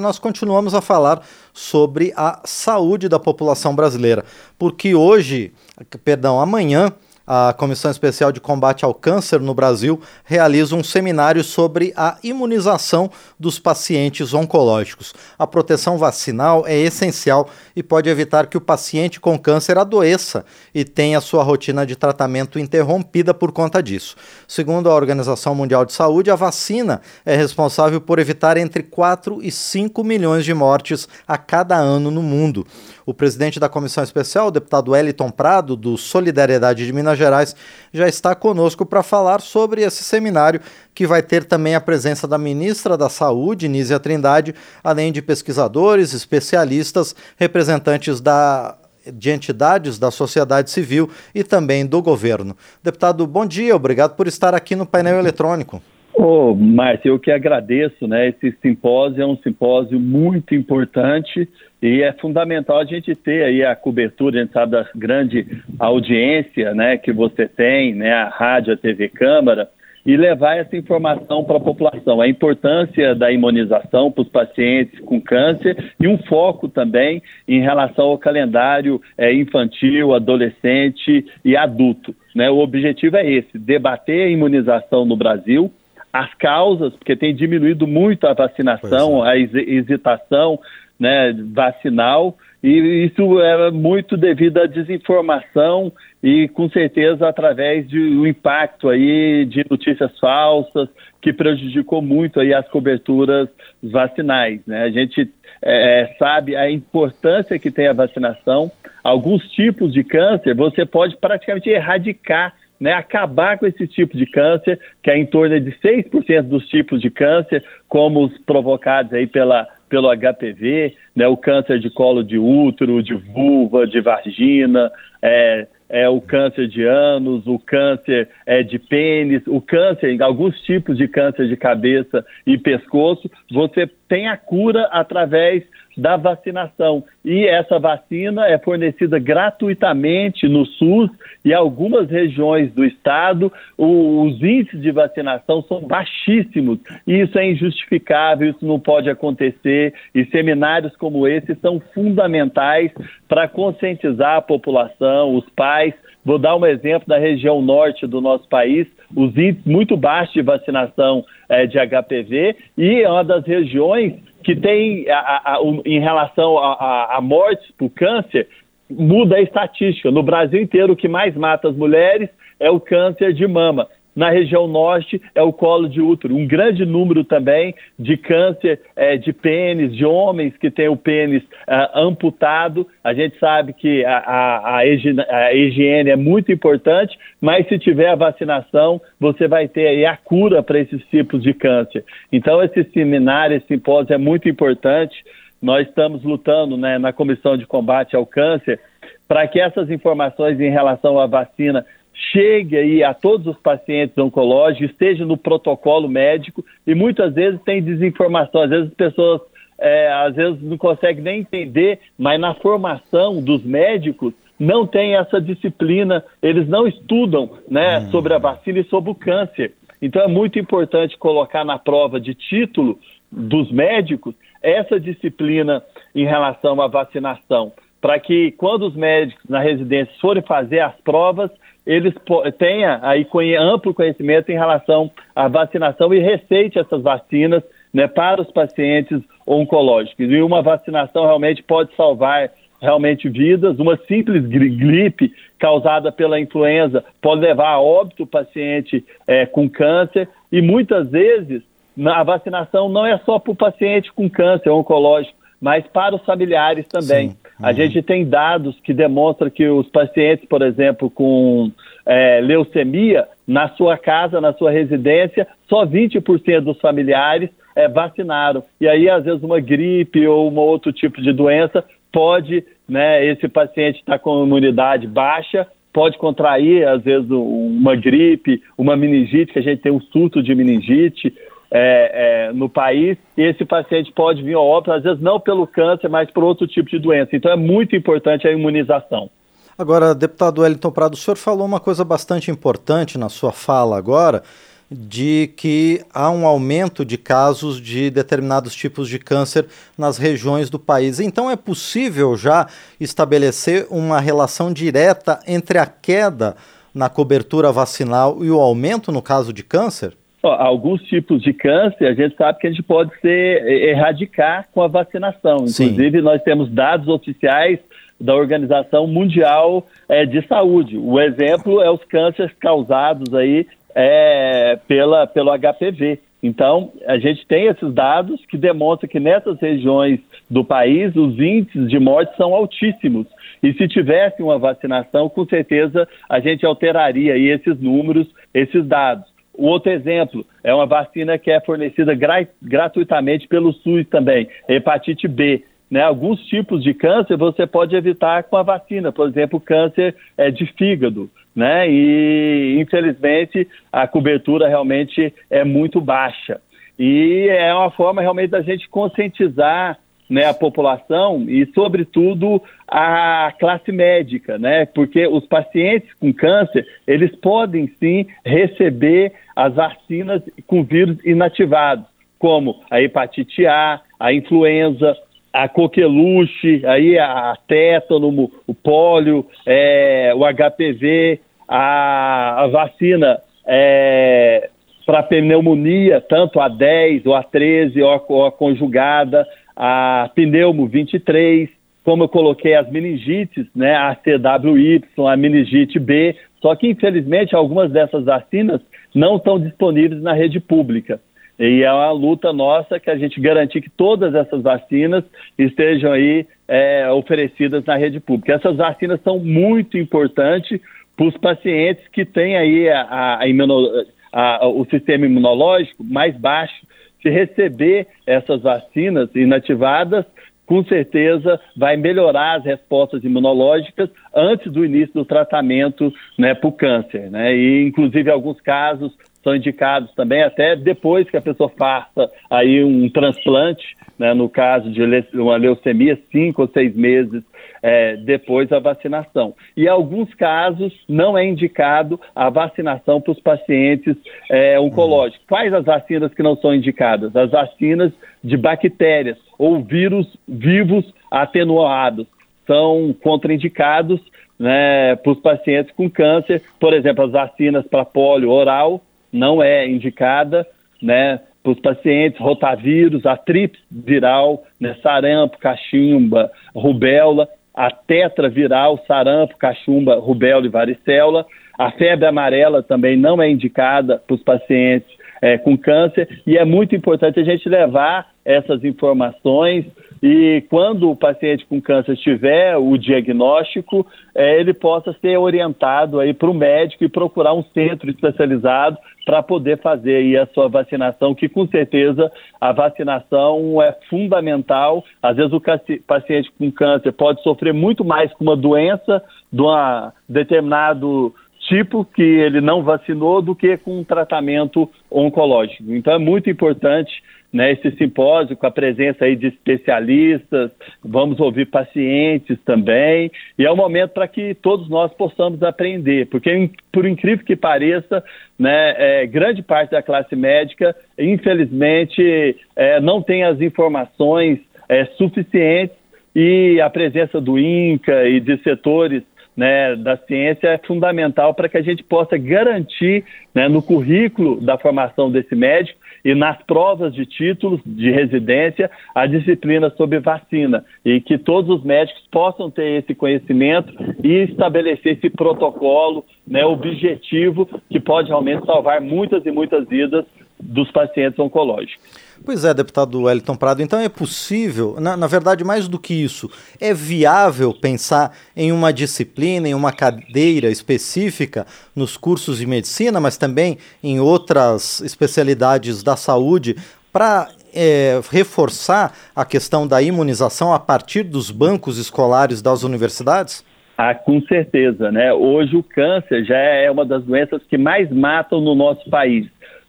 Nós continuamos a falar sobre a saúde da população brasileira, porque hoje, perdão, amanhã, a Comissão Especial de Combate ao Câncer no Brasil realiza um seminário sobre a imunização dos pacientes oncológicos. A proteção vacinal é essencial e pode evitar que o paciente com câncer adoeça e tenha sua rotina de tratamento interrompida por conta disso. Segundo a Organização Mundial de Saúde, a vacina é responsável por evitar entre 4 e 5 milhões de mortes a cada ano no mundo. O presidente da comissão especial, o deputado Wellington Prado, do Solidariedade de Minas Gerais, já está conosco para falar sobre esse seminário, que vai ter também a presença da ministra da Saúde, Nízia Trindade, além de pesquisadores, especialistas, representantes da de entidades da sociedade civil e também do governo. Deputado, bom dia, obrigado por estar aqui no painel eletrônico. Ô, oh, Márcio, eu que agradeço, né? Esse simpósio é um simpósio muito importante e é fundamental a gente ter aí a cobertura, a gente sabe da grande audiência, né, que você tem, né, a rádio, a TV Câmara, e levar essa informação para a população. A importância da imunização para os pacientes com câncer e um foco também em relação ao calendário é, infantil, adolescente e adulto. Né? O objetivo é esse: debater a imunização no Brasil as causas, porque tem diminuído muito a vacinação, é. a hesitação né, vacinal, e isso é muito devido à desinformação e com certeza através do impacto aí de notícias falsas que prejudicou muito aí as coberturas vacinais. Né? A gente é, sabe a importância que tem a vacinação. Alguns tipos de câncer você pode praticamente erradicar né, acabar com esse tipo de câncer, que é em torno de 6% dos tipos de câncer, como os provocados aí pela, pelo HPV, né, o câncer de colo de útero, de vulva, de vagina, é, é o câncer de ânus, o câncer é, de pênis, o câncer, alguns tipos de câncer de cabeça e pescoço, você tem a cura através da vacinação. E essa vacina é fornecida gratuitamente no SUS e algumas regiões do estado os índices de vacinação são baixíssimos. E isso é injustificável, isso não pode acontecer. E seminários como esse são fundamentais para conscientizar a população, os pais. Vou dar um exemplo da região norte do nosso país, os índices muito baixos de vacinação é, de HPV e é uma das regiões que tem, a, a, a, em relação a, mortes por câncer, muda a estatística. No Brasil inteiro, o que mais mata as mulheres é o câncer de mama na região norte é o colo de útero. Um grande número também de câncer é, de pênis, de homens que têm o pênis é, amputado. A gente sabe que a, a, a, higiene é muito importante, mas se tiver a vacinação, você vai ter aí a cura para esses tipos de câncer. Então, esse seminário, esse simpósio é muito importante. Nós estamos lutando né, na Comissão de Combate ao Câncer para que essas informações em relação à vacina chegue aí a todos os pacientes oncológicos, esteja no protocolo médico e muitas vezes tem desinformação, às vezes as pessoas é, às vezes não conseguem nem entender, mas na formação dos médicos não tem essa disciplina, eles não estudam né, hum. sobre a vacina e sobre o câncer. Então é muito importante colocar na prova de título dos médicos essa disciplina em relação à vacinação, para que quando os médicos na residência forem fazer as provas, eles tenham aí amplo conhecimento em relação à vacinação e receite essas vacinas né, para os pacientes oncológicos. E uma vacinação realmente pode salvar realmente vidas. Uma simples gripe causada pela influenza pode levar a óbito o paciente é, com câncer. E muitas vezes a vacinação não é só para o paciente com câncer oncológico, mas para os familiares também. A gente tem dados que demonstram que os pacientes, por exemplo, com é, leucemia, na sua casa, na sua residência, só 20% dos familiares é, vacinaram. E aí, às vezes, uma gripe ou um outro tipo de doença pode, né, esse paciente está com imunidade baixa, pode contrair, às vezes, uma gripe, uma meningite, que a gente tem um surto de meningite, é, é, no país esse paciente pode vir ao óbito, às vezes não pelo câncer, mas por outro tipo de doença. Então é muito importante a imunização. Agora, deputado Wellington Prado, o senhor falou uma coisa bastante importante na sua fala agora, de que há um aumento de casos de determinados tipos de câncer nas regiões do país. Então, é possível já estabelecer uma relação direta entre a queda na cobertura vacinal e o aumento no caso de câncer? Alguns tipos de câncer a gente sabe que a gente pode ser erradicar com a vacinação. Inclusive, Sim. nós temos dados oficiais da Organização Mundial é, de Saúde. O exemplo é os cânceres causados aí é, pela, pelo HPV. Então, a gente tem esses dados que demonstram que nessas regiões do país os índices de morte são altíssimos. E se tivesse uma vacinação, com certeza a gente alteraria aí esses números, esses dados. O outro exemplo é uma vacina que é fornecida gra gratuitamente pelo SUS também, hepatite B. Né, alguns tipos de câncer você pode evitar com a vacina, por exemplo, câncer é, de fígado, né? E infelizmente a cobertura realmente é muito baixa. E é uma forma realmente da gente conscientizar né, a população e, sobretudo, a classe médica, né? Porque os pacientes com câncer, eles podem sim receber as vacinas com vírus inativados, como a hepatite A, a influenza, a coqueluche, aí a tétano, o pólio, é, o HPV, a, a vacina é, para pneumonia, tanto a 10 ou a 13 ou a, ou a conjugada, a pneumo 23, como eu coloquei as meningites, né, a CWY, a meningite B, só que infelizmente algumas dessas vacinas não estão disponíveis na rede pública. E é uma luta nossa que a gente garantir que todas essas vacinas estejam aí é, oferecidas na rede pública. Essas vacinas são muito importantes para os pacientes que têm aí a, a imuno, a, o sistema imunológico mais baixo. Se receber essas vacinas inativadas, com certeza vai melhorar as respostas imunológicas antes do início do tratamento né, para o câncer. Né? E, inclusive, alguns casos, são indicados também até depois que a pessoa faça aí um transplante, né, no caso de uma leucemia, cinco ou seis meses é, depois da vacinação. E em alguns casos não é indicado a vacinação para os pacientes é, oncológicos. Quais as vacinas que não são indicadas? As vacinas de bactérias ou vírus vivos atenuados são contraindicados né, para os pacientes com câncer, por exemplo, as vacinas para polio oral não é indicada, né? Para os pacientes, rotavírus, a trips viral, né, sarampo, cachumba, rubéola, a tetraviral, sarampo, cachumba, rubéola e varicela. A febre amarela também não é indicada para os pacientes é, com câncer e é muito importante a gente levar essas informações e quando o paciente com câncer tiver o diagnóstico, é, ele possa ser orientado aí para o médico e procurar um centro especializado para poder fazer aí a sua vacinação, que com certeza a vacinação é fundamental. Às vezes o paciente com câncer pode sofrer muito mais com uma doença de um determinado tipo que ele não vacinou do que com um tratamento oncológico. Então é muito importante né, esse simpósio com a presença aí de especialistas, vamos ouvir pacientes também, e é um momento para que todos nós possamos aprender, porque por incrível que pareça, né, é, grande parte da classe médica, infelizmente, é, não tem as informações é, suficientes e a presença do INCA e de setores né, da ciência é fundamental para que a gente possa garantir né, no currículo da formação desse médico e nas provas de títulos de residência a disciplina sobre vacina. E que todos os médicos possam ter esse conhecimento e estabelecer esse protocolo né, objetivo que pode realmente salvar muitas e muitas vidas dos pacientes oncológicos. Pois é, deputado Wellington Prado, então é possível, na, na, verdade, mais do que isso, é viável pensar em uma disciplina, em uma cadeira específica nos cursos de medicina, mas também em outras especialidades da saúde, para é, reforçar a questão da imunização a partir dos bancos escolares das universidades? Ah, com certeza, né? Hoje o câncer já é uma das doenças que mais matam no nosso país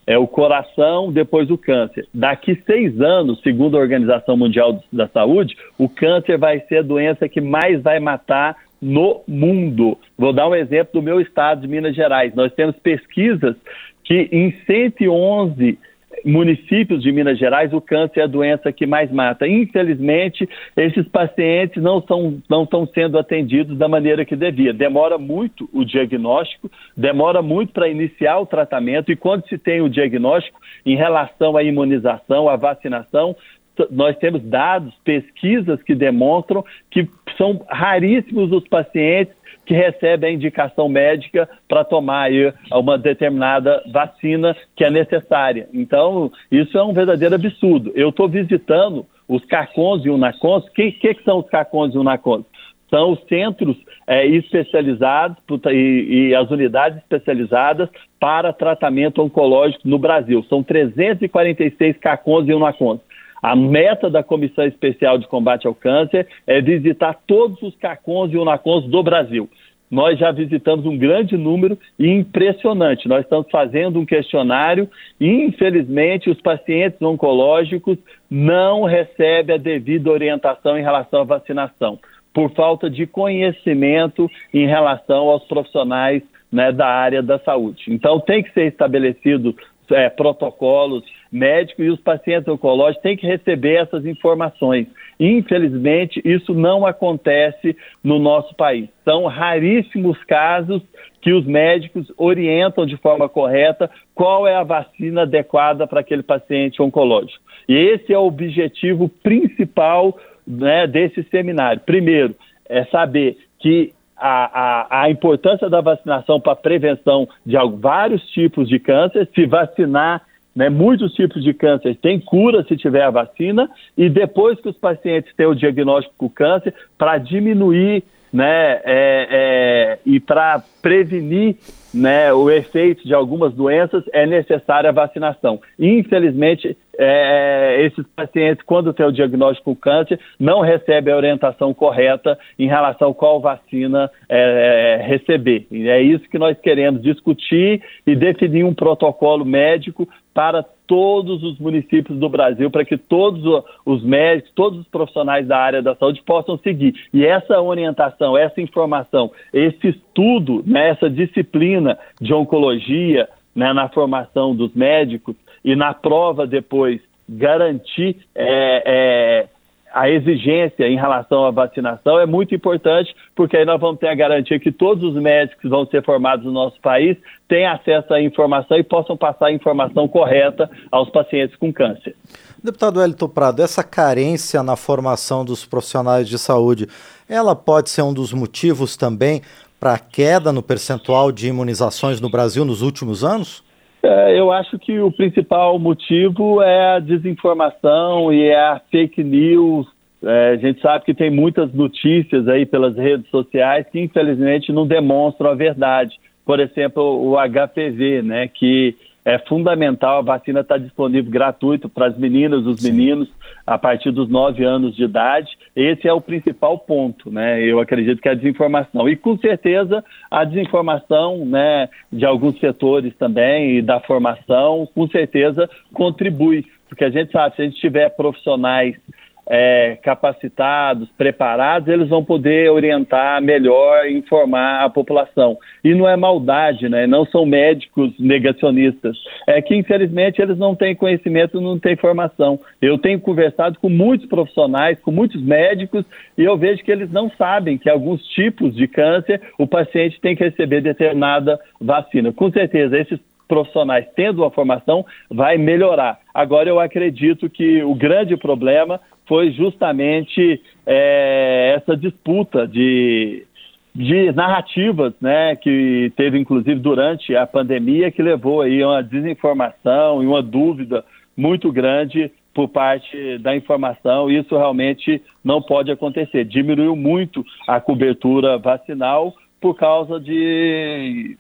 é o coração, depois o câncer. Daqui seis anos, segundo a Organização Mundial da Saúde, o câncer vai ser a doença que mais vai matar no mundo. Vou dar um exemplo do meu estado de Minas Gerais. Nós temos pesquisas que em 111 municípios de Minas Gerais, o câncer é a doença que mais mata. Infelizmente, esses pacientes não, são, não estão sendo atendidos da maneira que devia. Demora muito o diagnóstico, demora muito para iniciar o tratamento, e quando se tem o diagnóstico em relação à imunização, à vacinação, nós temos dados, pesquisas que demonstram que são raríssimos os pacientes que recebem a indicação médica para tomar uma determinada vacina que é necessária. Então, isso é um verdadeiro absurdo. Eu estou visitando os CACONs e UNACONs. O que, que, que, são os CACONs e UNACONs? São os centros é, especializados e, e as unidades especializadas para tratamento oncológico no Brasil. São 346 CACONs e UNACONs. A meta da Comissão Especial de Combate ao Câncer é visitar todos os CACONs e UNACONs do Brasil. Nós já visitamos um grande número e impressionante. Nós estamos fazendo um questionário e, infelizmente, os pacientes oncológicos não recebem a devida orientação em relação à vacinação, por falta de conhecimento em relação aos profissionais né, da área da saúde. Então, tem que ser estabelecido é, protocolos médicos e os pacientes oncológicos têm que receber essas informações. Infelizmente, isso não acontece no nosso país. São raríssimos casos que os médicos orientam de forma correta qual é a vacina adequada para aquele paciente oncológico. E esse é o objetivo principal né, desse seminário. Primeiro, é saber que a, a, a importância da vacinação para prevenção de vários tipos de câncer, se vacinar né, muitos tipos de câncer têm cura se tiver a vacina, e depois que os pacientes têm o diagnóstico com câncer, para diminuir né, é, é, e para prevenir né, o efeito de algumas doenças, é necessária a vacinação. Infelizmente, é, esses pacientes, quando têm o diagnóstico câncer, não recebem a orientação correta em relação a qual vacina é, receber. E é isso que nós queremos discutir e definir um protocolo médico para todos os municípios do Brasil, para que todos os médicos, todos os profissionais da área da saúde possam seguir. E essa orientação, essa informação, esse estudo, né, essa disciplina de oncologia né, na formação dos médicos e na prova depois garantir é, é, a exigência em relação à vacinação é muito importante, porque aí nós vamos ter a garantia que todos os médicos que vão ser formados no nosso país tenham acesso à informação e possam passar a informação correta aos pacientes com câncer. Deputado Elton Prado, essa carência na formação dos profissionais de saúde, ela pode ser um dos motivos também para a queda no percentual de imunizações no Brasil nos últimos anos? É, eu acho que o principal motivo é a desinformação e é a fake news. É, a gente sabe que tem muitas notícias aí pelas redes sociais que infelizmente não demonstram a verdade. Por exemplo, o HPV, né, que é fundamental, a vacina está disponível gratuito para as meninas, os Sim. meninos, a partir dos 9 anos de idade. Esse é o principal ponto, né? Eu acredito que a desinformação. E com certeza a desinformação né, de alguns setores também e da formação, com certeza contribui. Porque a gente sabe, se a gente tiver profissionais é, capacitados, preparados, eles vão poder orientar melhor, informar a população. E não é maldade, né? não são médicos negacionistas. É que, infelizmente, eles não têm conhecimento, não têm formação. Eu tenho conversado com muitos profissionais, com muitos médicos, e eu vejo que eles não sabem que alguns tipos de câncer o paciente tem que receber determinada vacina. Com certeza, esses profissionais tendo uma formação vai melhorar. Agora, eu acredito que o grande problema foi justamente é, essa disputa de, de narrativas, né, que teve inclusive durante a pandemia, que levou aí a uma desinformação e uma dúvida muito grande por parte da informação. Isso realmente não pode acontecer. Diminuiu muito a cobertura vacinal por causa de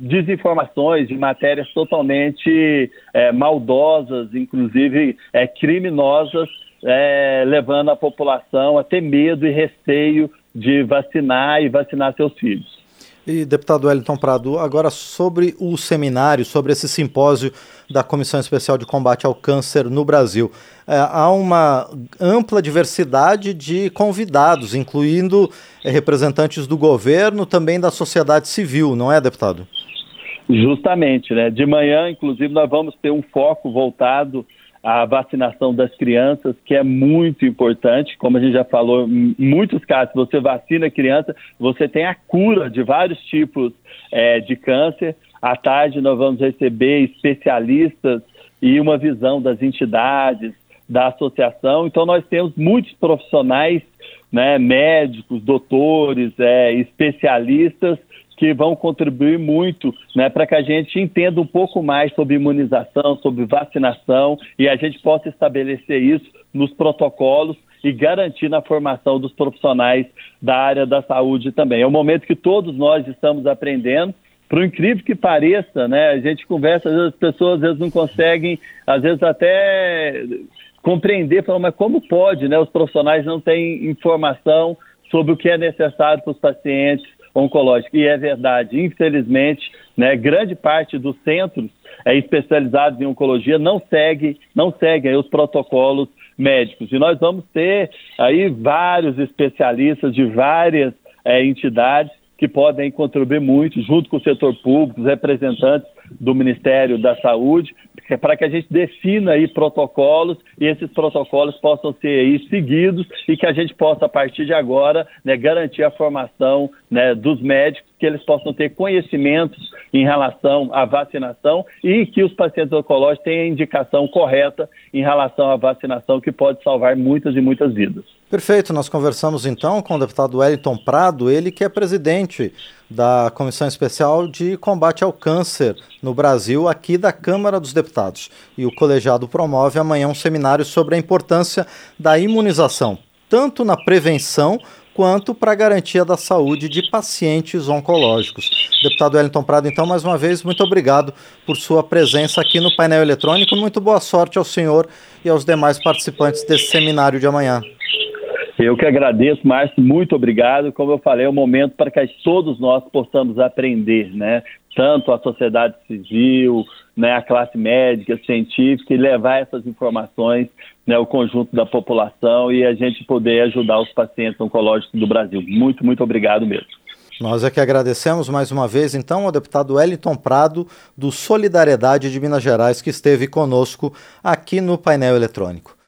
desinformações, de matérias totalmente é, maldosas, inclusive é, criminosas, é, levando a população a ter medo e receio de vacinar e vacinar seus filhos. E, deputado Wellington Prado, agora sobre o seminário, sobre esse simpósio da Comissão Especial de Combate ao Câncer no Brasil. É, há uma ampla diversidade de convidados, incluindo é, representantes do governo, também da sociedade civil, não é, deputado? Justamente, né? De manhã, inclusive, nós vamos ter um foco voltado à vacinação das crianças, que é muito importante. Como a gente já falou, em muitos casos, você vacina a criança, você tem a cura de vários tipos é, de câncer. À tarde, nós vamos receber especialistas e uma visão das entidades, da associação. Então, nós temos muitos profissionais, né, médicos, doutores, é, especialistas que vão contribuir muito né, para que a gente entenda um pouco mais sobre imunização, sobre vacinação e a gente possa estabelecer isso nos protocolos e garantir na formação dos profissionais da área da saúde também. É um momento que todos nós estamos aprendendo. Por incrível que pareça, né, a gente conversa, às vezes as pessoas às vezes não conseguem, às vezes até compreender, falar, mas como pode, né? Os profissionais não têm informação sobre o que é necessário para os pacientes, oncológico. E é verdade, infelizmente, né, grande parte dos centros é, especializados em oncologia não segue, não segue os protocolos médicos. E nós vamos ter aí vários especialistas de várias é, entidades que podem contribuir muito, junto com o setor público, os representantes do Ministério da Saúde, para que a gente defina aí protocolos e esses protocolos possam ser aí seguidos e que a gente possa, a partir de agora, né, garantir a formação né, dos médicos, que eles possam ter conhecimentos em relação à vacinação e que os pacientes oncológicos tenham a indicação correta em relação à vacinação, que pode salvar muitas e muitas vidas. Perfeito, nós conversamos então com o deputado Wellington Prado, ele que é presidente da Comissão Especial de Combate ao Câncer no Brasil, aqui da Câmara dos Deputados. E o colegiado promove amanhã um seminário sobre a importância da imunização, tanto na prevenção quanto para a garantia da saúde de pacientes oncológicos. Deputado Wellington Prado, então, mais uma vez, muito obrigado por sua presença aqui no painel eletrônico. Muito boa sorte ao senhor e aos demais participantes desse seminário de amanhã. Eu que agradeço, Márcio, muito obrigado. Como eu falei, é um momento para que todos nós possamos aprender, né? Tanto a sociedade civil, né, a classe médica, científica, e levar essas informações né, ao conjunto da população e a gente poder ajudar os pacientes oncológicos do Brasil. Muito, muito obrigado mesmo. Nós é que agradecemos mais uma vez, então, ao deputado Wellington Prado, do Solidariedade de Minas Gerais, que esteve conosco aqui no painel eletrônico.